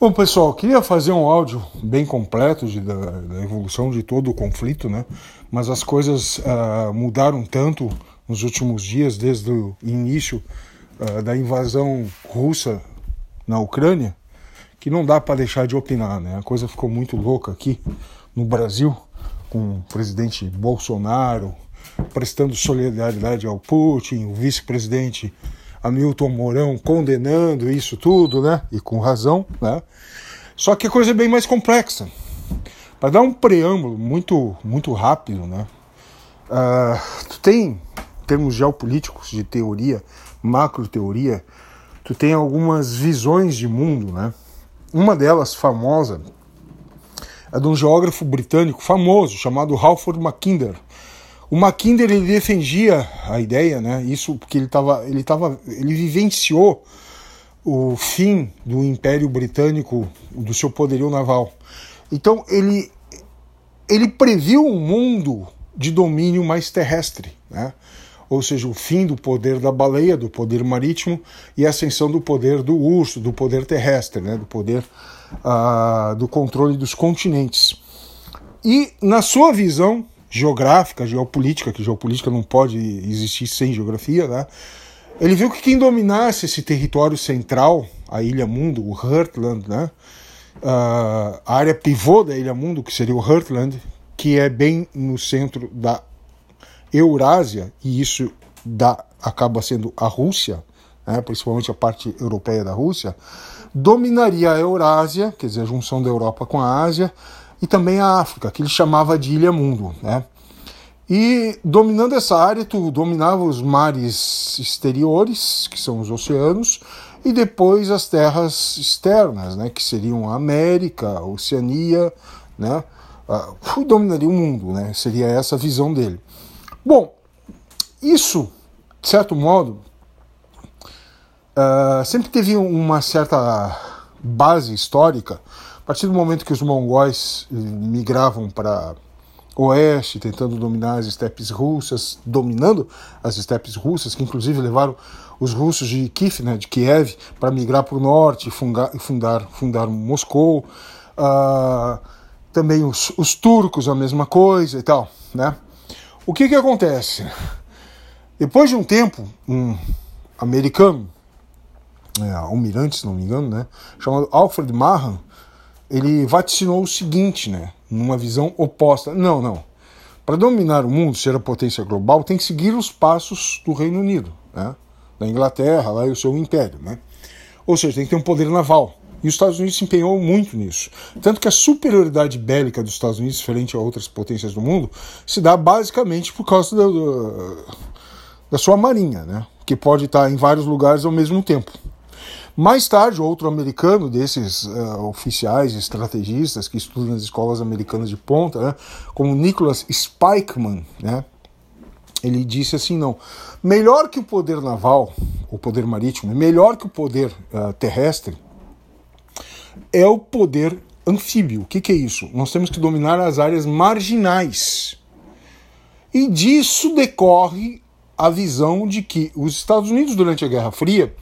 Bom, pessoal, queria fazer um áudio bem completo de, da, da, evolução de todo o conflito, né? Mas as coisas uh, mudaram tanto nos últimos dias, desde o início uh, da invasão russa na Ucrânia, que não dá para deixar de opinar, né? A coisa ficou muito louca aqui no Brasil, com o presidente Bolsonaro prestando solidariedade ao Putin, o vice-presidente Hamilton Mourão condenando isso tudo, né? E com razão, né? Só que a coisa é bem mais complexa. Para dar um preâmbulo muito, muito rápido, né? Uh, tu tem, em termos geopolíticos, de teoria, macro teoria, tu tem algumas visões de mundo, né? Uma delas, famosa, é de um geógrafo britânico famoso chamado Halford Mackinder, o Mackinder ele defendia a ideia, né? Isso porque ele estava, ele tava, ele vivenciou o fim do Império Britânico, do seu poderio naval. Então ele ele previu um mundo de domínio mais terrestre, né? Ou seja, o fim do poder da baleia, do poder marítimo e a ascensão do poder do urso, do poder terrestre, né? Do poder uh, do controle dos continentes. E na sua visão geográfica, geopolítica, que geopolítica não pode existir sem geografia, né? Ele viu que quem dominasse esse território central, a Ilha Mundo, o Heartland, né? Uh, a área pivô da Ilha Mundo, que seria o Heartland, que é bem no centro da Eurásia, e isso dá, acaba sendo a Rússia, né? principalmente a parte europeia da Rússia, dominaria a Eurásia, quer dizer, a junção da Europa com a Ásia, e também a África, que ele chamava de Ilha Mundo. Né? E dominando essa área, tu dominava os mares exteriores, que são os oceanos, e depois as terras externas, né, que seriam a América, a Oceania, né, uh, dominaria o mundo, né, seria essa a visão dele. Bom, isso, de certo modo, uh, sempre teve uma certa base histórica, partir do momento que os mongóis eh, migravam para oeste, tentando dominar as estepes russas, dominando as estepes russas, que inclusive levaram os russos de Kiev, né, de Kiev, para migrar para o norte e fundar, fundar, fundar Moscou. Uh, também os, os, turcos, a mesma coisa e tal. Né? O que, que acontece? Depois de um tempo, um americano, é, almirante, se não me engano, né, chamado Alfred Mahan, ele vaticinou o seguinte, né, numa visão oposta. Não, não. Para dominar o mundo, ser a potência global, tem que seguir os passos do Reino Unido, né, da Inglaterra, lá e o seu império, né. Ou seja, tem que ter um poder naval. E os Estados Unidos se empenhou muito nisso. Tanto que a superioridade bélica dos Estados Unidos frente a outras potências do mundo se dá basicamente por causa do, da sua marinha, né? que pode estar em vários lugares ao mesmo tempo. Mais tarde, outro americano desses uh, oficiais, estrategistas que estudam nas escolas americanas de ponta, né, como Nicholas Spikeman, né, ele disse assim: não, melhor que o poder naval, o poder marítimo, melhor que o poder uh, terrestre, é o poder anfíbio. O que, que é isso? Nós temos que dominar as áreas marginais. E disso decorre a visão de que os Estados Unidos, durante a Guerra Fria,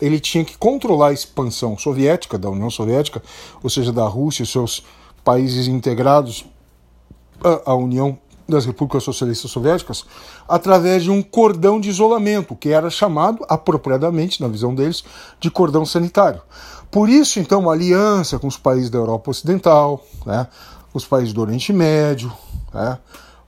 ele tinha que controlar a expansão soviética, da União Soviética, ou seja, da Rússia e seus países integrados à União das Repúblicas Socialistas Soviéticas, através de um cordão de isolamento, que era chamado, apropriadamente, na visão deles, de cordão sanitário. Por isso, então, a aliança com os países da Europa Ocidental, né, os países do Oriente Médio, né,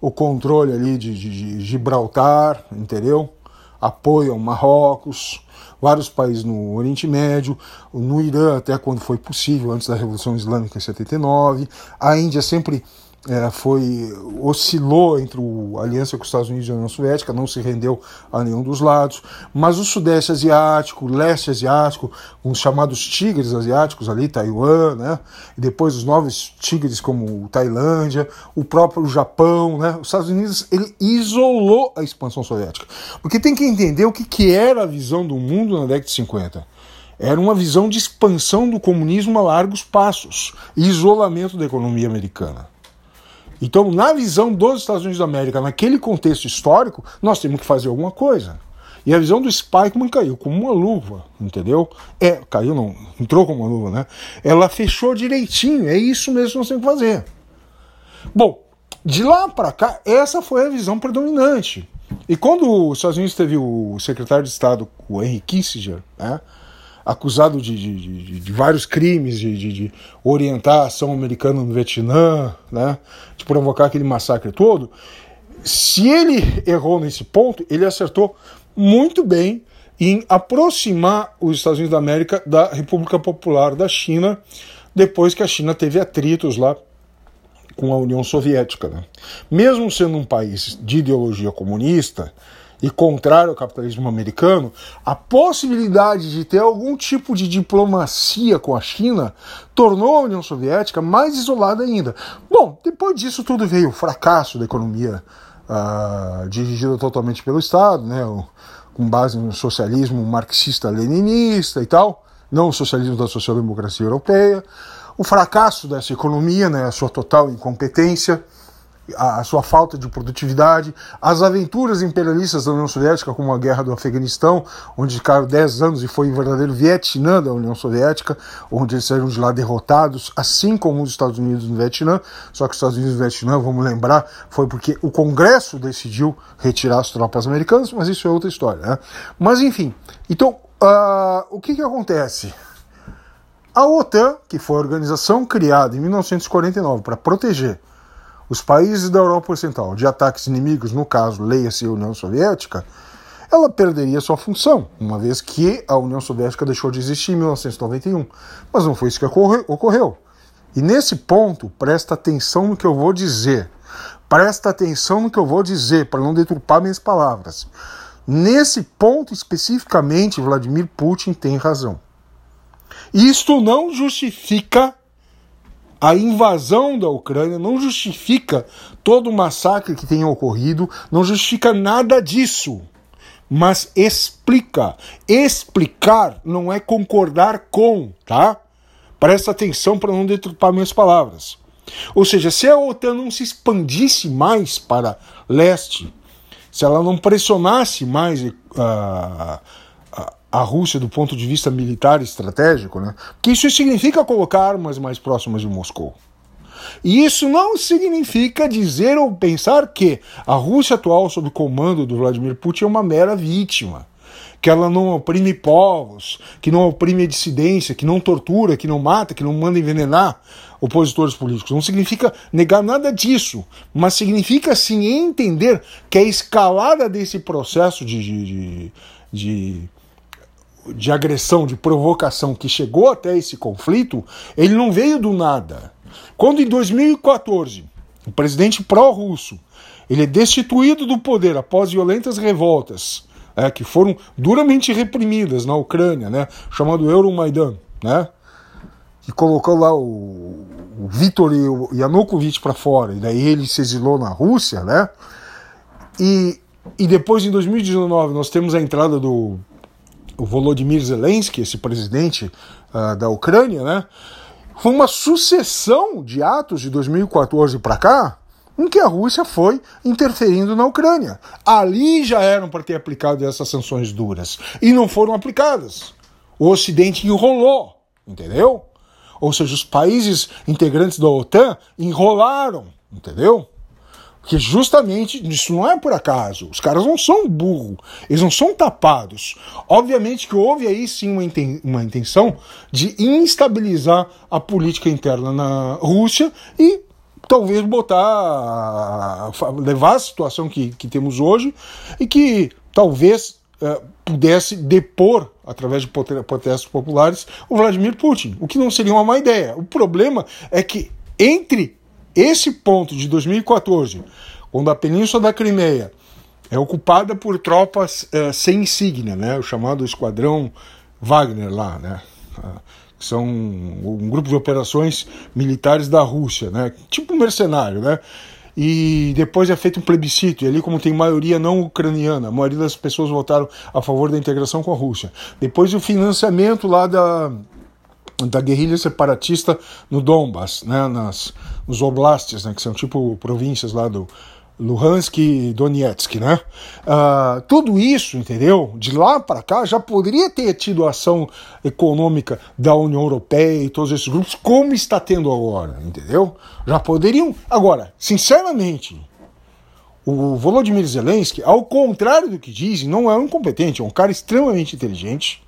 o controle ali de, de, de Gibraltar, entendeu? Apoio ao Marrocos, vários países no Oriente Médio, no Irã até quando foi possível, antes da Revolução Islâmica em 79. A Índia sempre é, foi oscilou entre a aliança com os Estados Unidos e a União Soviética, não se rendeu a nenhum dos lados, mas o Sudeste Asiático, o Leste Asiático, os chamados tigres asiáticos ali, Taiwan, né, e depois os novos tigres como Tailândia, o próprio Japão, né, os Estados Unidos ele isolou a expansão soviética, porque tem que entender o que, que era a visão do mundo na década de 50. Era uma visão de expansão do comunismo a largos passos, e isolamento da economia americana. Então, na visão dos Estados Unidos da América, naquele contexto histórico, nós temos que fazer alguma coisa. E a visão do Spikeman caiu como uma luva, entendeu? É, caiu não, entrou como uma luva, né? Ela fechou direitinho, é isso mesmo que nós temos que fazer. Bom, de lá para cá, essa foi a visão predominante. E quando os Estados Unidos teve o secretário de Estado, o Henry Kissinger, né, acusado de, de, de, de vários crimes, de, orientar a ação americana no Vietnã, né, de provocar aquele massacre todo, se ele errou nesse ponto, ele acertou muito bem em aproximar os Estados Unidos da América da República Popular da China, depois que a China teve atritos lá com a União Soviética. Né? Mesmo sendo um país de ideologia comunista e contrário ao capitalismo americano, a possibilidade de ter algum tipo de diplomacia com a China tornou a União Soviética mais isolada ainda. Bom, depois disso tudo veio o fracasso da economia uh, dirigida totalmente pelo Estado, né? O, com base no socialismo marxista-leninista e tal, não o socialismo da social-democracia europeia o fracasso dessa economia, né, a sua total incompetência, a, sua falta de produtividade, as aventuras imperialistas da União Soviética, como a guerra do Afeganistão, onde ficaram 10 anos e foi o verdadeiro Vietnã da União Soviética, onde eles saíram de lá derrotados, assim como os Estados Unidos no Vietnã. Só que os Estados Unidos no Vietnã, vamos lembrar, foi porque o Congresso decidiu retirar as tropas americanas, mas isso é outra história. Né? Mas enfim, então uh, o que, que acontece? A OTAN, que foi a organização criada em 1949 para proteger os países da Europa Ocidental de ataques inimigos, no caso, leia-se a União Soviética, ela perderia sua função, uma vez que a União Soviética deixou de existir em 1991. Mas não foi isso que ocorreu. E nesse ponto, presta atenção no que eu vou dizer. Presta atenção no que eu vou dizer, para não deturpar minhas palavras. Nesse ponto especificamente, Vladimir Putin tem razão. Isto não justifica a invasão da Ucrânia, não justifica todo o massacre que tenha ocorrido, não justifica nada disso. Mas explica. Explicar não é concordar com, tá? Presta atenção para não deturpar minhas palavras. Ou seja, se a OTAN não se expandisse mais para leste, se ela não pressionasse mais uh, a Rússia do ponto de vista militar e estratégico, né? que isso significa colocar armas mais próximas de Moscou. E isso não significa dizer ou pensar que a Rússia atual, sob comando do Vladimir Putin, é uma mera vítima. Que ela não oprime povos, que não oprime a dissidência, que não tortura, que não mata, que não manda envenenar opositores políticos. Não significa negar nada disso, mas significa sim entender que a escalada desse processo de, de, de, de de agressão, de provocação que chegou até esse conflito, ele não veio do nada. Quando em 2014 o presidente pró-russo ele é destituído do poder após violentas revoltas é, que foram duramente reprimidas na Ucrânia, né, chamado Euromaidan, né, que colocou lá o, o Viktor o Yanukovych para fora, e daí ele se exilou na Rússia, né, e, e depois em 2019 nós temos a entrada do o Volodymyr Zelensky, esse presidente uh, da Ucrânia, né? Foi uma sucessão de atos de 2014 para cá em que a Rússia foi interferindo na Ucrânia. Ali já eram para ter aplicado essas sanções duras e não foram aplicadas. O Ocidente enrolou, entendeu? Ou seja, os países integrantes da OTAN enrolaram, entendeu? Porque justamente isso não é por acaso. Os caras não são burro, eles não são tapados. Obviamente que houve aí sim uma, inten uma intenção de instabilizar a política interna na Rússia e talvez botar, levar a situação que, que temos hoje e que talvez uh, pudesse depor, através de protestos populares, o Vladimir Putin, o que não seria uma má ideia. O problema é que entre esse ponto de 2014, quando a Península da Crimeia é ocupada por tropas uh, sem insígnia, né, o chamado Esquadrão Wagner lá, né, uh, que são um grupo de operações militares da Rússia, né, tipo um mercenário, né, e depois é feito um plebiscito, e ali, como tem maioria não ucraniana, a maioria das pessoas votaram a favor da integração com a Rússia. Depois o financiamento lá da, da guerrilha separatista no Donbass, né, nas, nos oblastes, né, que são tipo províncias lá do, Luhansk e Donetsk, né? Uh, tudo isso, entendeu? De lá para cá já poderia ter tido ação econômica da União Europeia e todos esses grupos, como está tendo agora, entendeu? Já poderiam. Agora, sinceramente, o Volodymyr Zelensky, ao contrário do que dizem, não é um incompetente, é um cara extremamente inteligente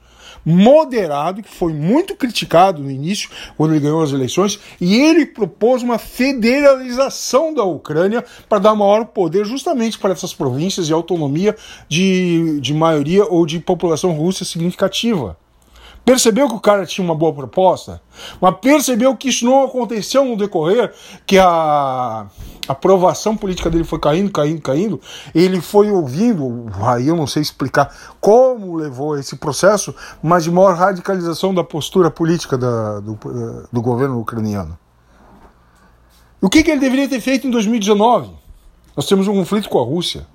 moderado, que foi muito criticado no início, quando ele ganhou as eleições, e ele propôs uma federalização da Ucrânia para dar maior poder justamente para essas províncias e autonomia de, de maioria ou de população russa significativa. Percebeu que o cara tinha uma boa proposta, mas percebeu que isso não aconteceu no decorrer, que a aprovação política dele foi caindo, caindo, caindo. Ele foi ouvindo, aí eu não sei explicar como levou esse processo, mas de maior radicalização da postura política da, do, do governo ucraniano. O que, que ele deveria ter feito em 2019? Nós temos um conflito com a Rússia.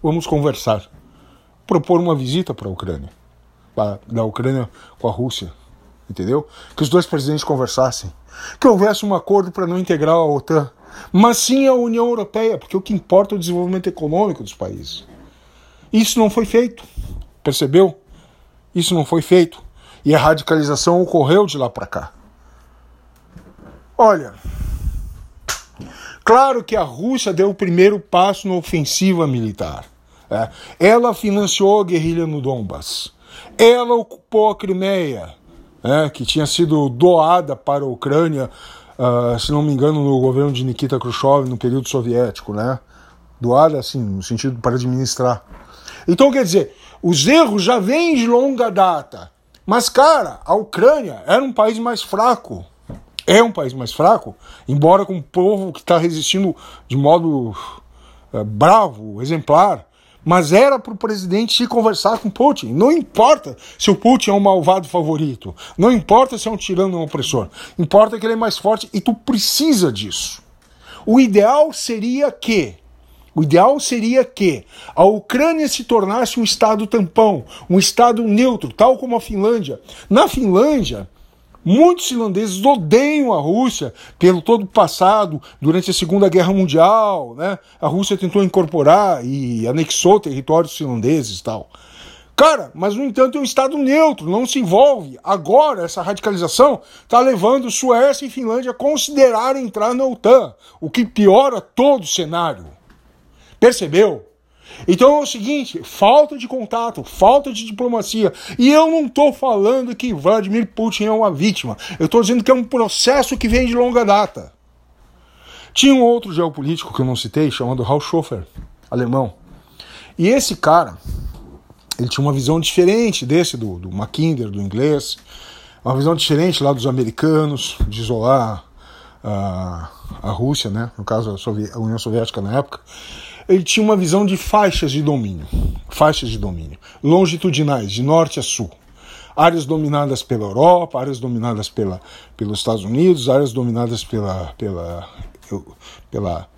Vamos conversar. Propor uma visita para a Ucrânia da Ucrânia com a Rússia, entendeu? Que os dois presidentes conversassem, que houvesse um acordo para não integrar a OTAN, mas sim a União Europeia, porque o que importa é o desenvolvimento econômico dos países. Isso não foi feito, percebeu? Isso não foi feito. E a radicalização ocorreu de lá para cá. Olha, claro que a Rússia deu o primeiro passo na ofensiva militar. É. Ela financiou a guerrilha no Donbass. Ela ocupou a Crimeia, né, que tinha sido doada para a Ucrânia, uh, se não me engano, no governo de Nikita Khrushchev, no período soviético, né? Doada, assim, no sentido para administrar. Então, quer dizer, os erros já vêm de longa data. Mas, cara, a Ucrânia era um país mais fraco. É um país mais fraco, embora com um povo que está resistindo de modo uh, bravo, exemplar mas era para o presidente ir conversar com Putin. Não importa se o Putin é um malvado favorito, não importa se é um tirano ou um opressor, importa que ele é mais forte e tu precisa disso. O ideal seria que o ideal seria que a Ucrânia se tornasse um estado tampão, um estado neutro, tal como a Finlândia. Na Finlândia, Muitos finlandeses odeiam a Rússia pelo todo o passado, durante a Segunda Guerra Mundial, né? A Rússia tentou incorporar e anexou territórios finlandeses e tal. Cara, mas no entanto é um Estado neutro, não se envolve. Agora, essa radicalização está levando Suécia e Finlândia a considerar entrar na OTAN, o que piora todo o cenário. Percebeu? Então é o seguinte: falta de contato, falta de diplomacia. E eu não estou falando que Vladimir Putin é uma vítima. Eu estou dizendo que é um processo que vem de longa data. Tinha um outro geopolítico que eu não citei, chamado Raul Schofer, alemão. E esse cara, ele tinha uma visão diferente desse do, do Mackinder, do inglês, uma visão diferente lá dos americanos, de isolar a, a Rússia, né? no caso a, a União Soviética na época ele tinha uma visão de faixas de domínio, faixas de domínio, longitudinais, de norte a sul. Áreas dominadas pela Europa, áreas dominadas pela, pelos Estados Unidos, áreas dominadas pela, pela, pela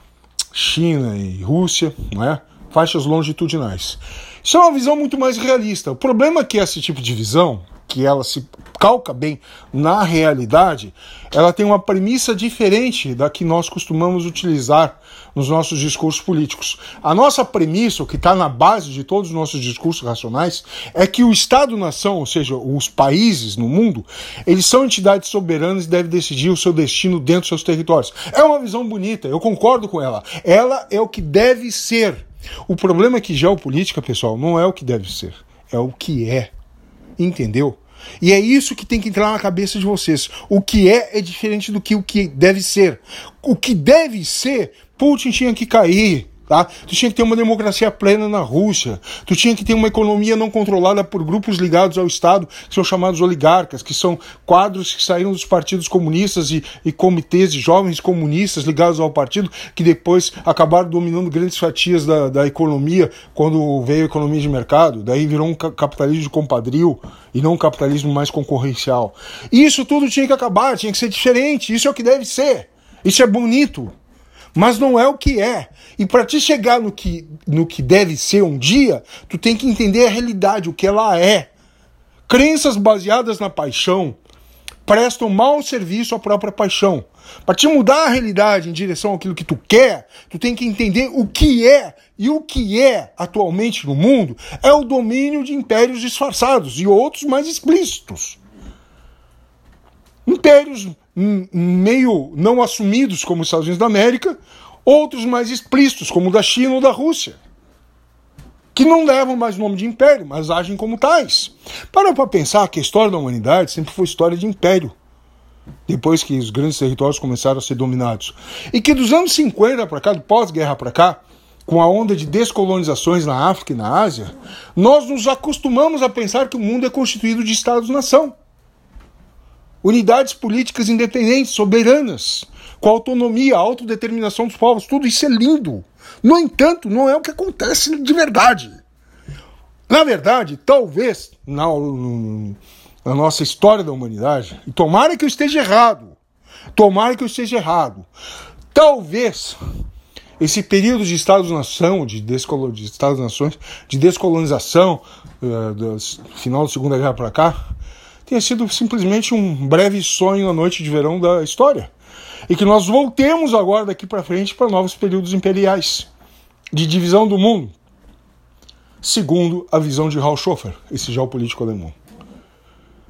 China e Rússia, não é? faixas longitudinais. Isso é uma visão muito mais realista. O problema é que esse tipo de visão que ela se calca bem na realidade, ela tem uma premissa diferente da que nós costumamos utilizar nos nossos discursos políticos. A nossa premissa, o que está na base de todos os nossos discursos racionais, é que o Estado-nação, ou seja, os países no mundo, eles são entidades soberanas e devem decidir o seu destino dentro dos seus territórios. É uma visão bonita, eu concordo com ela. Ela é o que deve ser. O problema é que geopolítica, pessoal, não é o que deve ser, é o que é. Entendeu? E é isso que tem que entrar na cabeça de vocês. O que é é diferente do que o que deve ser. O que deve ser, Putin tinha que cair. Tá? Tu tinha que ter uma democracia plena na Rússia, tu tinha que ter uma economia não controlada por grupos ligados ao Estado, que são chamados oligarcas, que são quadros que saíram dos partidos comunistas e, e comitês de jovens comunistas ligados ao partido, que depois acabaram dominando grandes fatias da, da economia quando veio a economia de mercado, daí virou um capitalismo de compadril e não um capitalismo mais concorrencial. Isso tudo tinha que acabar, tinha que ser diferente, isso é o que deve ser, isso é bonito mas não é o que é. E para te chegar no que, no que deve ser um dia, tu tem que entender a realidade, o que ela é. Crenças baseadas na paixão, prestam mau serviço à própria paixão. Para te mudar a realidade em direção àquilo que tu quer, tu tem que entender o que é e o que é atualmente no mundo é o domínio de impérios disfarçados e outros mais explícitos. Impérios meio não assumidos como os Estados Unidos da América, outros mais explícitos como o da China ou da Rússia que não levam mais o nome de império, mas agem como tais. Para para pensar que a história da humanidade sempre foi história de império. Depois que os grandes territórios começaram a ser dominados. E que dos anos 50 para cá, do pós-guerra para cá, com a onda de descolonizações na África e na Ásia, nós nos acostumamos a pensar que o mundo é constituído de estados-nação. Unidades políticas independentes, soberanas, com autonomia, autodeterminação dos povos, tudo isso é lindo. No entanto, não é o que acontece de verdade. Na verdade, talvez, na, na nossa história da humanidade, e tomara que eu esteja errado, tomara que eu esteja errado, talvez esse período de Estados-nação, de, descolo, de Estados-nações, de descolonização, uh, do final da Segunda Guerra para cá, tenha sido simplesmente um breve sonho à noite de verão da história. E que nós voltemos agora daqui para frente para novos períodos imperiais de divisão do mundo, segundo a visão de Raul Schofer, esse geopolítico alemão.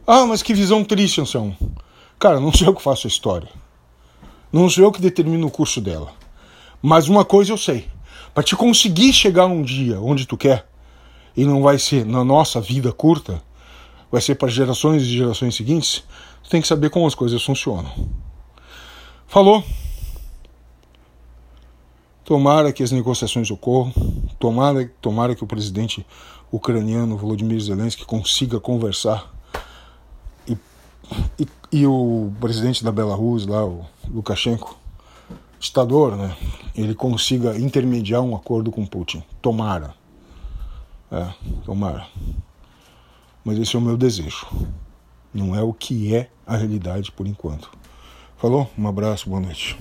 Ah, mas que visão triste, Anselmo. Cara, não sou eu que faço a história. Não sou eu que determino o curso dela. Mas uma coisa eu sei. Para te conseguir chegar um dia onde tu quer, e não vai ser na nossa vida curta, vai ser para gerações e gerações seguintes, tu tem que saber como as coisas funcionam. Falou? Tomara que as negociações ocorram, tomara, tomara que o presidente ucraniano Volodymyr Zelensky consiga conversar e, e, e o presidente da Belarus, lá, o Lukashenko, ditador, né, ele consiga intermediar um acordo com Putin. Tomara. É, tomara. Mas esse é o meu desejo. Não é o que é a realidade por enquanto. Falou? Um abraço, boa noite.